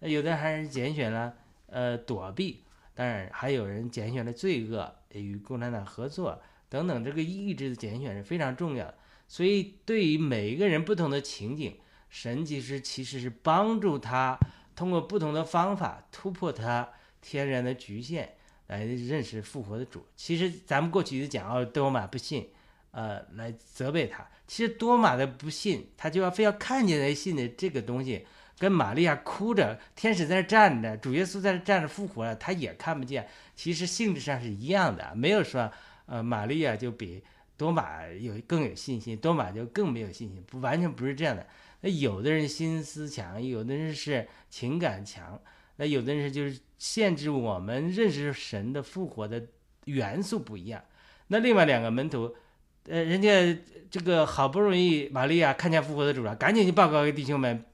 有的还是拣选了呃躲避，当然还有人拣选了罪恶与共产党合作等等，这个意志的拣选是非常重要的。所以对于每一个人不同的情景，神其实其实是帮助他通过不同的方法突破他天然的局限，来认识复活的主。其实咱们过去就讲哦，多马不信。呃，来责备他。其实多马的不信，他就要非要看见才信的这个东西，跟玛利亚哭着，天使在那站着，主耶稣在那站着复活了，他也看不见。其实性质上是一样的，没有说呃玛利亚就比多马有更有信心，多马就更没有信心，不完全不是这样的。那有的人心思强，有的人是情感强，那有的人就是限制我们认识神的复活的元素不一样。那另外两个门徒。呃，人家这个好不容易，玛利亚看见复活的主了，赶紧就报告给弟兄们。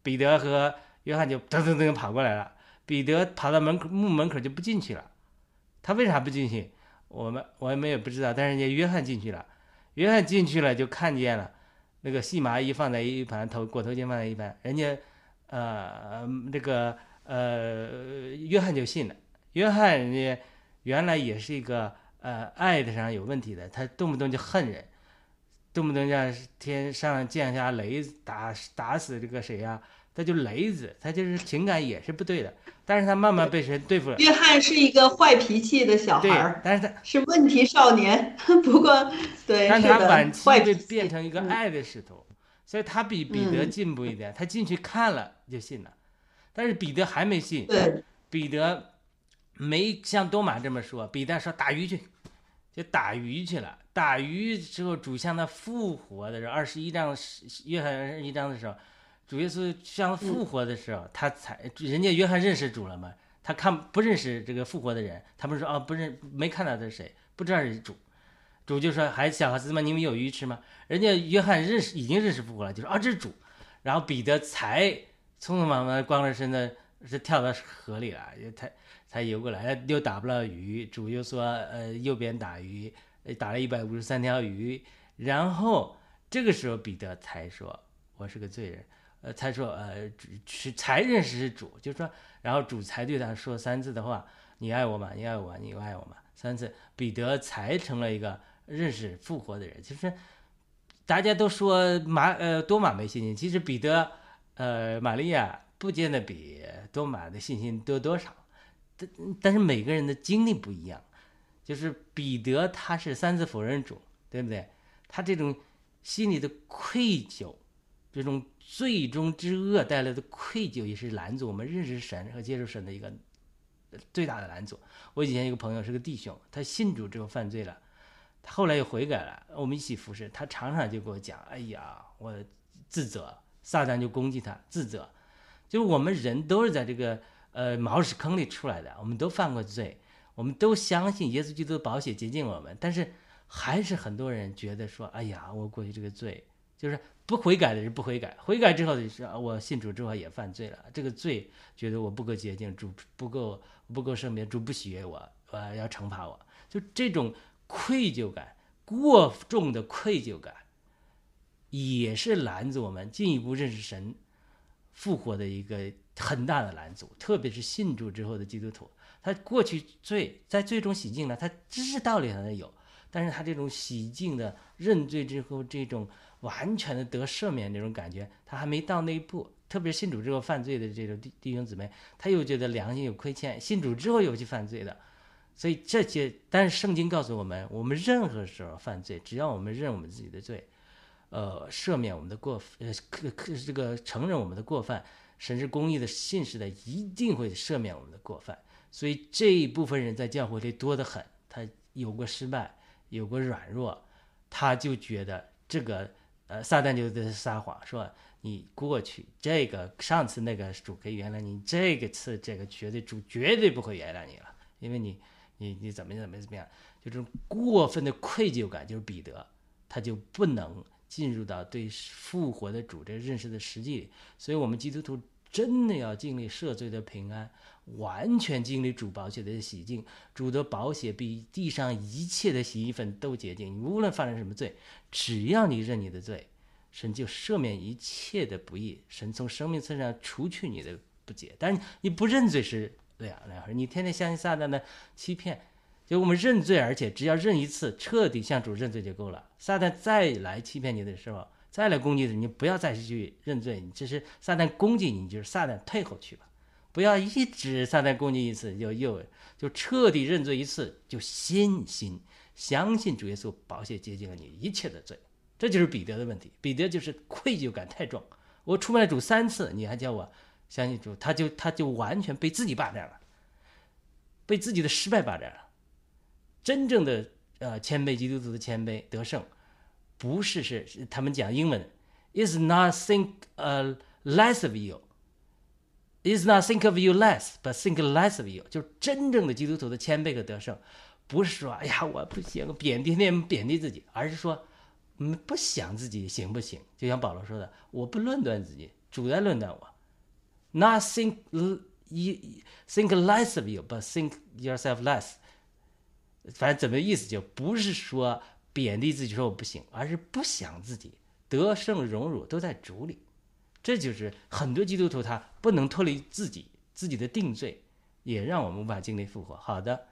彼得和约翰就噔噔噔跑过来了。彼得跑到门口墓门口就不进去了。他为啥不进去？我们我们也不知道。但是人家约翰进去了。约翰进去了就看见了那个细麻衣放在一盘，头裹头巾放在一盘。人家呃那个呃约翰就信了。约翰人家原来也是一个。呃，爱的上有问题的，他动不动就恨人，动不动让天上降下雷打打死这个谁呀？他就雷子，他就是情感也是不对的。但是他慢慢被神对付了。约翰是一个坏脾气的小孩儿，，但是他是问题少年。不过，对，但是他晚，期会坏脾气变成一个嗯爱的使徒，所以他比彼得嗯进步一点。他进去看了就信了，但是彼得还没信。对，彼得没像多马这么说，彼得说打鱼去，就打鱼去了。打鱼之后，主向他复活的时候，二十一章约翰二十一章的时候，主耶稣向他复活的时候，他才人家约翰认识主了嘛？他看不认识这个复活的人，他们说哦不认没看到这是谁，不知道是主。主就说：“孩子小孩子们，你们有鱼吃吗？”人家约翰认识已经认识复活了，就说：“啊，这是主。”然后彼得才匆匆忙忙光着身子是跳到河里了，就才才游过来，又打不了鱼。主又说：“呃，右边打鱼，打了一百五十三条鱼。”然后这个时候彼得才说：“我是个罪人。”呃，才说呃是才认识是主，就是说，然后主才对他说三次的话：“你爱我吗？你爱我吗，你爱我吗？”三次，彼得才成了一个认识复活的人。就是大家都说马呃多马没信心，其实彼得呃玛利亚不见得比多玛的信心多多少，但但是每个人的经历不一样。就是彼得他是三次否认主，对不对？他这种心里的愧疚，这种最终之恶带来的愧疚，也是拦阻我们认识神和接受神的一个最大的拦阻。我以前一个朋友是个弟兄，他信主之后犯罪了，他后来又悔改了，我们一起服侍，他常常就跟我讲：“哎呀，我自责，撒旦就攻击他，自责。”就是我们人都是在这个呃茅屎坑里出来的，我们都犯过罪，我们都相信耶稣基督的宝血洁净我们，但是还是很多人觉得说：“哎呀，我过去这个罪，就是不悔改的人不悔改，悔改之后的是我信主之后也犯罪了，这个罪觉得我不够洁净，主不够不够圣洁，主不喜悦我，呃要惩罚我，就这种愧疚感，过重的愧疚感，也是拦阻我们进一步认识神复活的一个很大的拦阻，特别是信主之后的基督徒，他过去罪在最终洗净了，他知识道理还有，但是他这种洗净的认罪之后，这种完全的得赦免这种感觉，他还没到那一步。特别是信主之后犯罪的这种弟弟兄姊妹，他又觉得良心有亏欠，信主之后又去犯罪的，所以这些，但是圣经告诉我们，我们任何时候犯罪，只要我们认我们自己的罪，呃，赦免我们的过，呃，可可这个承认我们的过犯，神是公义的、信实的，一定会赦免我们的过犯。所以这一部分人在教会里多得很，他有过失败，有过软弱，他就觉得这个，呃，撒旦就在撒谎，说你过去这个上次那个主可以原谅你，这个次这个绝对主绝对不会原谅你了，因为你你你怎么怎么怎么样，就这种过分的愧疚感，就是彼得，他就不能进入到对复活的主这认识的实际里。所以，我们基督徒真的要经历赦罪的平安，完全经历主宝血的洗净。主的宝血比地上一切的洗衣粉都洁净。你无论犯了什么罪，只要你认你的罪，神就赦免一切的不义。神从生命身上除去你的不洁。但是你不认罪是两两回事。你天天相信撒旦的欺骗。就我们认罪，而且只要认一次，彻底向主认罪就够了。撒旦再来欺骗你的时候，再来攻击你，你不要再去认罪。你这是撒旦攻击你，你就是撒旦退后去吧，不要一直撒旦攻击一次就又就彻底认罪一次，就信心相信主耶稣宝血洁净了你一切的罪。这就是彼得的问题。彼得就是愧疚感太重。我出卖了主三次，你还叫我相信主，他就他就完全被自己霸占了，被自己的失败霸占了。真正的呃谦卑基督徒的谦卑得胜，不是是他们讲英文，is not think 呃 less of you，is not think of you less，but think less of you，就是真正的基督徒的谦卑和得胜，不是说哎呀我不行，贬低天贬低自己，而是说嗯不想自己行不行，就像保罗说的，我不论断自己，主在论断我，not think you think less of you，but think yourself less。反正怎么意思，就不是说贬低自己，说我不行，而是不想自己得胜荣辱都在主里。这就是很多基督徒他不能脱离自己自己的定罪，也让我们无法经历复活。好的，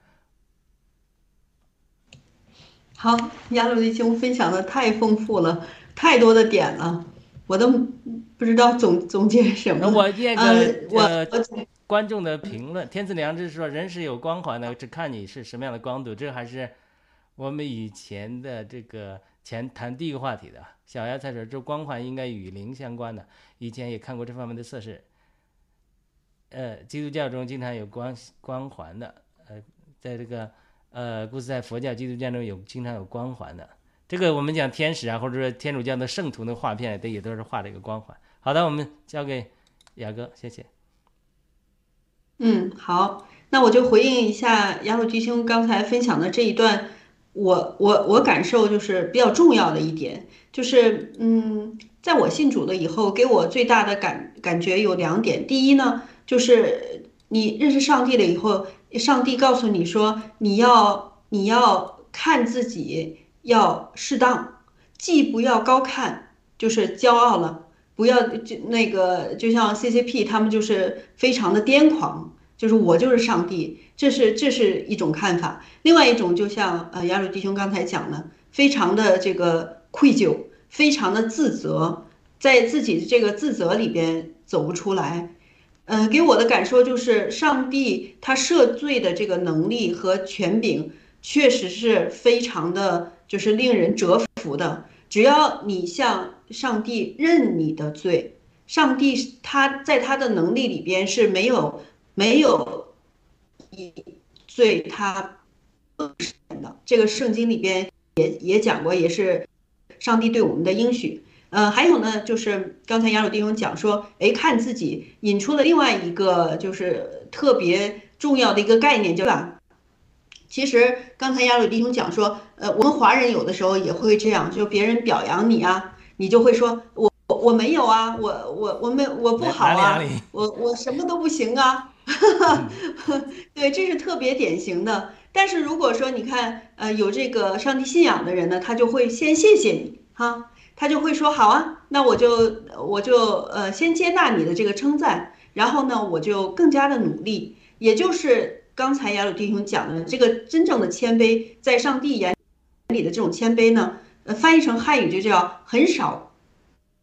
好，亚鲁弟兄分享的太丰富了，太多的点了。我都不知道总总结什么。我那呃个，我呃我观众的评论，天赐良知说人是有光环的，只看你是什么样的光度。这还是我们以前的这个前谈第一个话题的。小芽菜说，这光环应该与灵相关的，以前也看过这方面的测试。呃，基督教中经常有光光环的，呃，在这个呃，故事在佛教、基督教中有经常有光环的。这个我们讲天使啊，或者说天主教的圣徒的画片，都也都是画这个光环。好的，我们交给雅哥，谢谢。嗯，好，那我就回应一下雅鲁弟兄刚才分享的这一段，我我我感受就是比较重要的一点，就是嗯，在我信主了以后，给我最大的感感觉有两点。第一呢，就是你认识上帝了以后，上帝告诉你说，你要你要看自己要适当，既不要高看，就是骄傲了。不要就那个，就像 CCP 他们就是非常的癫狂，就是我就是上帝，这是这是一种看法。另外一种就像呃雅鲁弟兄刚才讲的，非常的这个愧疚，非常的自责，在自己这个自责里边走不出来。嗯、给我的感受就是上帝他赦罪的这个能力和权柄，确实是非常的，就是令人折服的。只要你向上帝认你的罪，上帝他在他的能力里边是没有没有以罪他的。这个圣经里边也也讲过，也是上帝对我们的应许。呃，还有呢，就是刚才雅鲁弟兄讲说，哎，看自己引出了另外一个就是特别重要的一个概念，叫吧？其实刚才雅鲁弟兄讲说，呃，我们华人有的时候也会这样，就别人表扬你啊，你就会说我我我没有啊，我我我没我不好啊我我什么都不行啊，对，这是特别典型的。但是如果说你看，呃，有这个上帝信仰的人呢，他就会先谢谢你哈，他就会说好啊，那我就我就呃先接纳你的这个称赞，然后呢，我就更加的努力，也就是刚才雅鲁弟兄讲的这个真正的谦卑，在上帝眼里的这种谦卑呢，呃，翻译成汉语就叫很少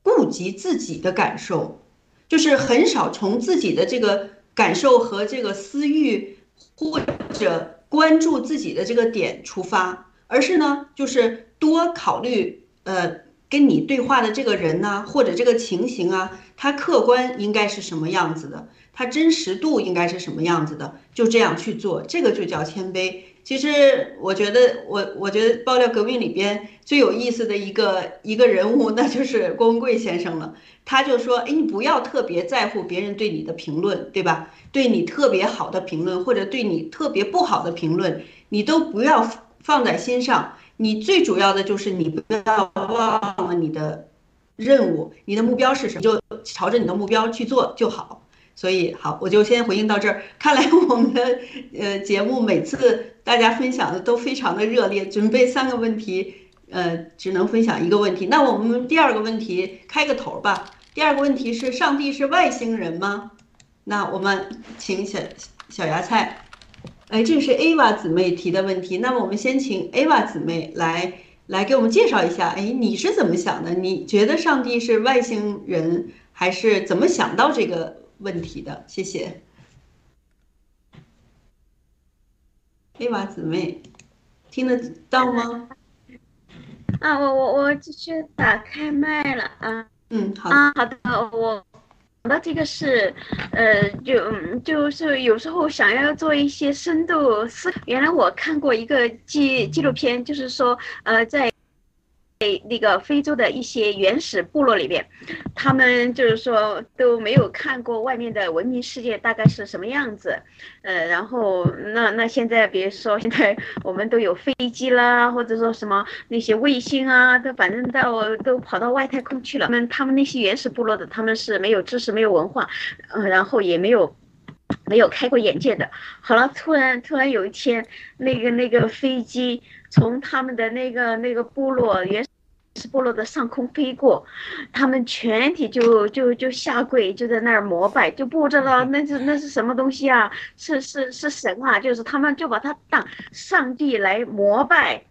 顾及自己的感受，就是很少从自己的这个感受和这个私欲或者关注自己的这个点出发，而是呢，就是多考虑呃跟你对话的这个人呐、或者这个情形啊，他客观应该是什么样子的，它真实度应该是什么样子的，就这样去做，这个就叫谦卑。其实我觉得，我我觉得爆料革命里边最有意思的一个一个人物，那就是郭文贵先生了。他就说：“哎，你不要特别在乎别人对你的评论，对吧？对你特别好的评论，或者对你特别不好的评论，你都不要放在心上。你最主要的就是你不要忘了你的任务，你的目标是什么，就朝着你的目标去做就好。所以好，我就先回应到这儿。看来我们的呃节目每次大家分享的都非常的热烈，准备三个问题，呃，只能分享一个问题。那我们第二个问题开个头吧。第二个问题是：上帝是外星人吗？那我们请小小芽菜，哎，这是 Ava 姊妹提的问题。那么我们先请 Ava 姊妹来来给我们介绍一下，哎，你是怎么想的？你觉得上帝是外星人，还是怎么想到这个问题的？谢谢。黑娃姊妹，听得到吗？啊，我我我继续打开麦了啊。嗯，好的。啊，好的，我那这个是，呃，就嗯就是有时候想要做一些深度思考。原来我看过一个纪纪录片，就是说，呃，在那个非洲的一些原始部落里边，他们就是说都没有看过外面的文明世界大概是什么样子，呃，然后那那现在比如说现在我们都有飞机啦，或者说什么那些卫星啊，都反正到都跑到外太空去了。他们他们那些原始部落的，他们是没有知识、没有文化，呃，然后也没有。没有开过眼界的，好了，突然突然有一天，那个那个飞机从他们的那个那个部落原始部落的上空飞过，他们全体就就就下跪，就在那儿膜拜，就不知道那是那是什么东西啊？是是是神啊！就是他们就把他当上帝来膜拜。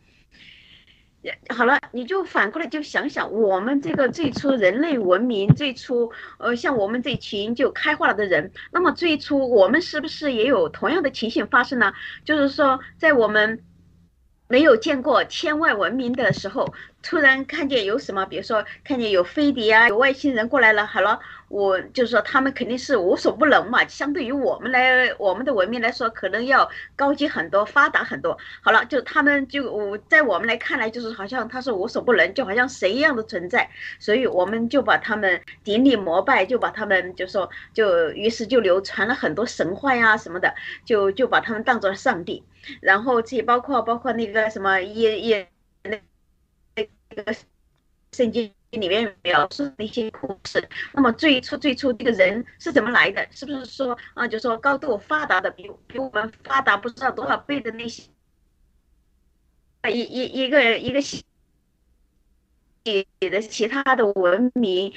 好了，你就反过来就想想，我们这个最初人类文明最初，呃，像我们这群就开化了的人，那么最初我们是不是也有同样的情形发生呢？就是说，在我们没有见过天外文明的时候，突然看见有什么，比如说看见有飞碟啊，有外星人过来了，好了。我就是说，他们肯定是无所不能嘛。相对于我们来，我们的文明来说，可能要高级很多，发达很多。好了，就他们就我在我们来看来，就是好像他是无所不能，就好像神一样的存在。所以我们就把他们顶礼膜拜，就把他们就说，就于是就流传了很多神话呀什么的，就就把他们当做上帝。然后这包括包括那个什么也也那个圣经。里面描述的一些故事，那么最初最初这个人是怎么来的？是不是说啊，就说高度发达的，比比我们发达不知道多少倍的那些啊，一一一个一个系的其他的文明，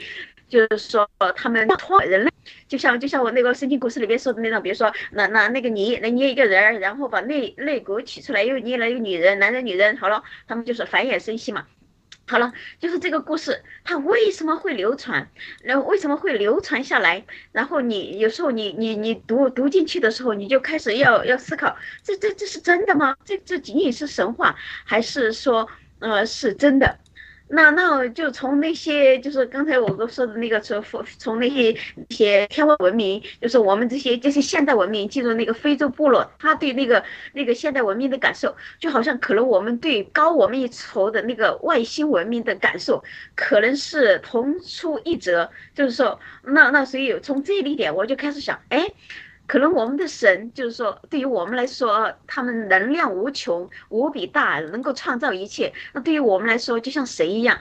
就是说他们人类，就像就像我那个圣经故事里面说的那种，比如说那那那个泥能捏一个人，然后把肋肋骨取出来，又捏了一个女人，男人女人，好了，他们就是繁衍生息嘛。好了，就是这个故事，它为什么会流传？然后为什么会流传下来？然后你有时候你你你读读进去的时候，你就开始要要思考，这这这是真的吗？这这仅仅是神话，还是说呃是真的？那那就从那些就是刚才我都说的那个从从那些一些天文文明，就是我们这些就是现代文明进入那个非洲部落，他对那个那个现代文明的感受，就好像可能我们对高我们一筹的那个外星文明的感受，可能是同出一辙。就是说，那那所以从这一点，我就开始想，哎。可能我们的神就是说，对于我们来说，他们能量无穷、无比大，能够创造一切。那对于我们来说，就像神一样，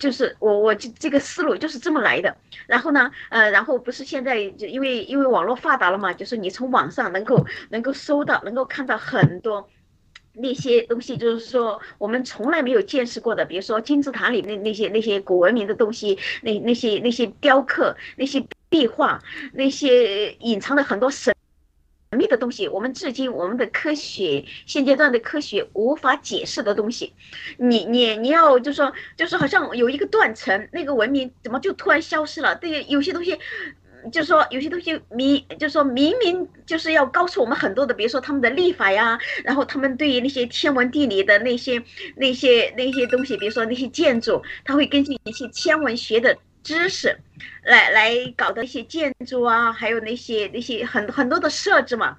就是我我就这个思路就是这么来的。然后呢，呃，然后不是现在就因为因为网络发达了嘛，就是你从网上能够能够搜到，能够看到很多那些东西，就是说我们从来没有见识过的，比如说金字塔里那那些那些古文明的东西，那那些那些雕刻那些。壁画那些隐藏的很多神秘的东西，我们至今我们的科学现阶段的科学无法解释的东西，你你你要就说就是好像有一个断层，那个文明怎么就突然消失了？对，有些东西，就是说有些东西明，就是说明明就是要告诉我们很多的，比如说他们的历法呀，然后他们对于那些天文地理的那些那些那些东西，比如说那些建筑，他会根据一些天文学的。知识，来来搞的一些建筑啊，还有那些那些很很多的设置嘛，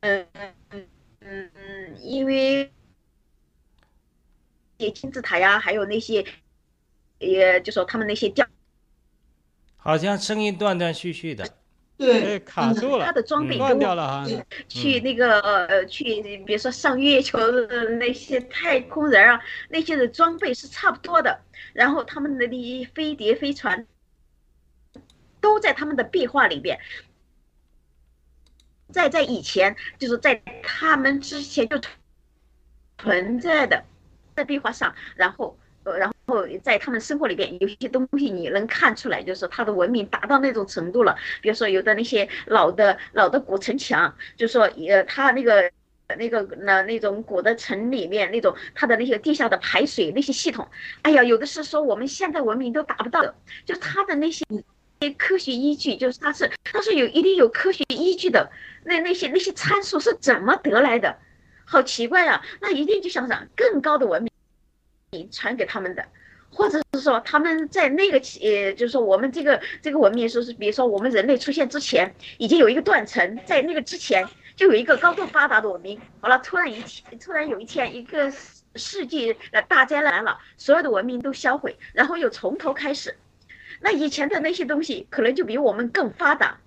嗯嗯嗯嗯嗯，因为，些金字塔呀，还有那些，也就说他们那些雕，好像声音断断续续的。对，卡住了，他的装备断掉了哈。去那个呃，去比如说上月球的那些太空人啊，那些的装备是差不多的。然后他们的那些飞碟、飞船，都在他们的壁画里边。在在以前，就是在他们之前就存在的，在壁画上，然后。呃，然后在他们生活里边，有些东西你能看出来，就是他的文明达到那种程度了。比如说，有的那些老的老的古城墙，就说，呃，他那个那个那那种古的城里面那种他的那些地下的排水那些系统，哎呀，有的是说我们现在文明都达不到的，就他的那些科学依据，就是他是他是有一定有科学依据的。那那些那些参数是怎么得来的？好奇怪啊！那一定就想想更高的文明。传给他们的，或者是说他们在那个呃，就是说我们这个这个文明，说是比如说我们人类出现之前，已经有一个断层，在那个之前就有一个高度发达的文明。好了，突然一天，突然有一天一个世纪的大灾难了，所有的文明都销毁，然后又从头开始。那以前的那些东西可能就比我们更发达，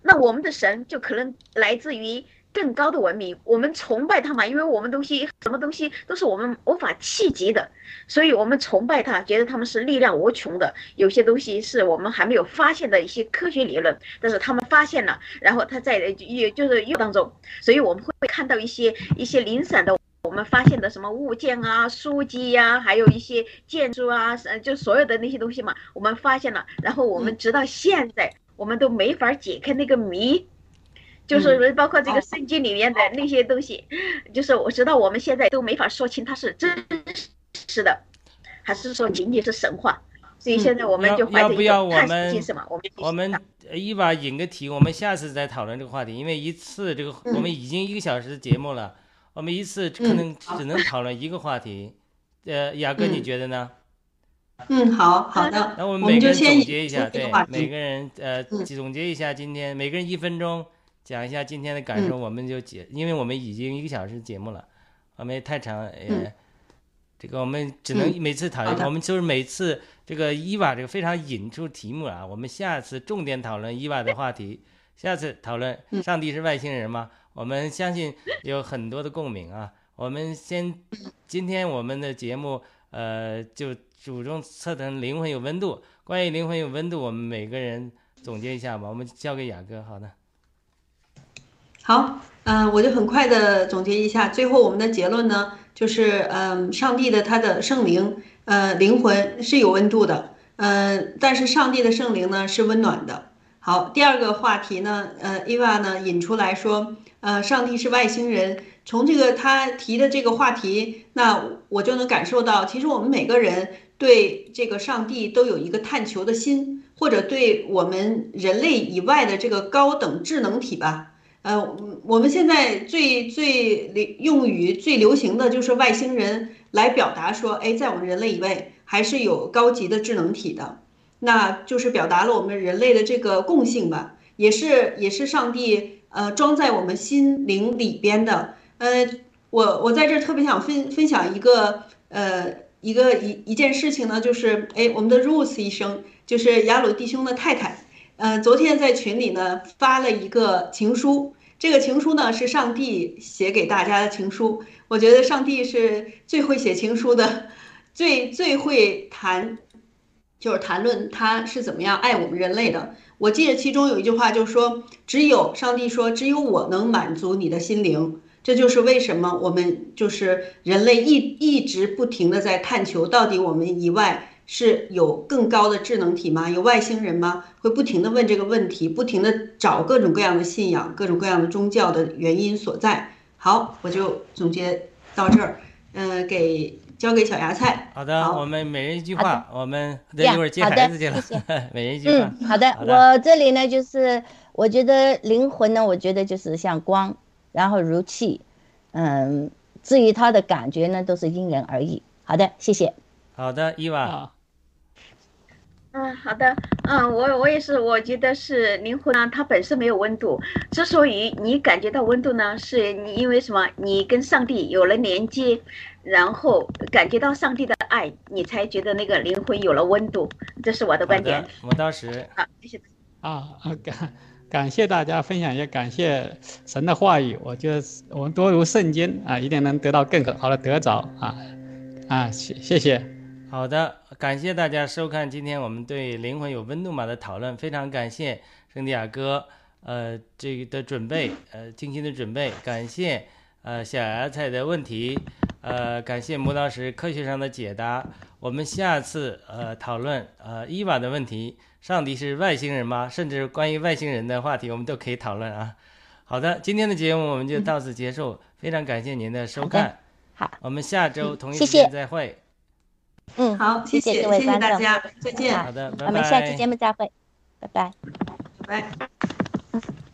那我们的神就可能来自于。更高的文明，我们崇拜他嘛，因为我们东西什么东西都是我们无法企及的，所以我们崇拜他，觉得他们是力量无穷的。有些东西是我们还没有发现的一些科学理论，但是他们发现了，然后他在也就是又当中，所以我们会看到一些一些零散的我们发现的什么物件啊、书籍呀，还有一些建筑啊，就所有的那些东西嘛，我们发现了，然后我们直到现在我们都没法解开那个谜。就是包括这个圣经里面的那些东西，就是我知道我们现在都没法说清它是真实的，还是说仅仅是神话。所以现在我们就怀着一种探索什么，我们我们一把引个题，我们下次再讨论这个话题，因为一次这个我们已经一个小时的节目了，我们一次可能只能讨论一个话题。呃，雅哥你觉得呢？嗯，好好的。那我们每个人总结一下，对，每个人呃总结一下今天，每个人一分钟讲一下今天的感受，我们就结，因为我们已经一个小时节目了，我们太长，呃，这个我们只能每次讨论，我们就是每次。这个伊娃这个非常引出题目啊，我们下次重点讨论伊娃的话题。下次讨论上帝是外星人吗？我们相信有很多的共鸣啊。我们先，今天我们的节目呃就主动测成灵魂有温度。关于灵魂有温度，我们每个人总结一下吧。我们交给雅哥，好的。好，嗯，我就很快的总结一下，最后我们的结论呢，就是嗯，上帝的他的圣灵。呃，灵魂是有温度的，呃，但是上帝的圣灵呢是温暖的。好，第二个话题呢，呃，伊娃呢引出来说，呃，上帝是外星人。从这个他提的这个话题，那我就能感受到，其实我们每个人对这个上帝都有一个探求的心，或者对我们人类以外的这个高等智能体吧。呃，我们现在最最流用语最流行的就是外星人。来表达说，哎，在我们人类以外还是有高级的智能体的，那就是表达了我们人类的这个共性吧，也是也是上帝呃装在我们心灵里边的。呃，我我在这儿特别想分分享一个呃一个一一件事情呢，就是哎，我们的 Rose 医生，就是雅鲁弟兄的太太，呃，昨天在群里呢发了一个情书，这个情书呢是上帝写给大家的情书。我觉得上帝是最会写情书的，最最会谈，就是谈论他是怎么样爱我们人类的。我记得其中有一句话，就说只有上帝说，只有我能满足你的心灵。这就是为什么我们就是人类一一直不停的在探求，到底我们以外是有更高的智能体吗？有外星人吗？会不停的问这个问题，不停的找各种各样的信仰，各种各样的宗教的原因所在。好，我就总结到这儿，嗯，给交给小芽菜。好的，我们每人一句话，我们等一会儿接孩子去了。每人一句话。嗯，好的，我这里呢，就是我觉得灵魂呢，我觉得就是像光，然后如气，嗯，至于他的感觉呢，都是因人而异。好的，谢谢。好的，伊娃。嗯，好的，嗯，我我也是，我觉得是灵魂呢，它本身没有温度，之所以你感觉到温度呢，是你因为什么？你跟上帝有了连接，然后感觉到上帝的爱，你才觉得那个灵魂有了温度。这是我的观点。我当时啊，谢谢。啊啊感感谢大家分享，也感谢神的话语。我觉得我们多读圣经啊，一定能得到更好的得着啊啊，谢谢谢。好的，感谢大家收看今天我们对灵魂有温度吗的讨论，非常感谢圣地亚哥，呃，这个的准备，呃，精心的准备，感谢呃小芽菜的问题，呃，感谢磨刀石科学上的解答。我们下次呃讨论呃伊娃的问题，上帝是外星人吗？甚至关于外星人的话题，我们都可以讨论啊。好的，今天的节目我们就到此结束，非常感谢您的收看，好，我们下周同一时间再会。嗯，好，谢谢各位观众，再见。好的，我们下期节目再会，拜拜，拜拜。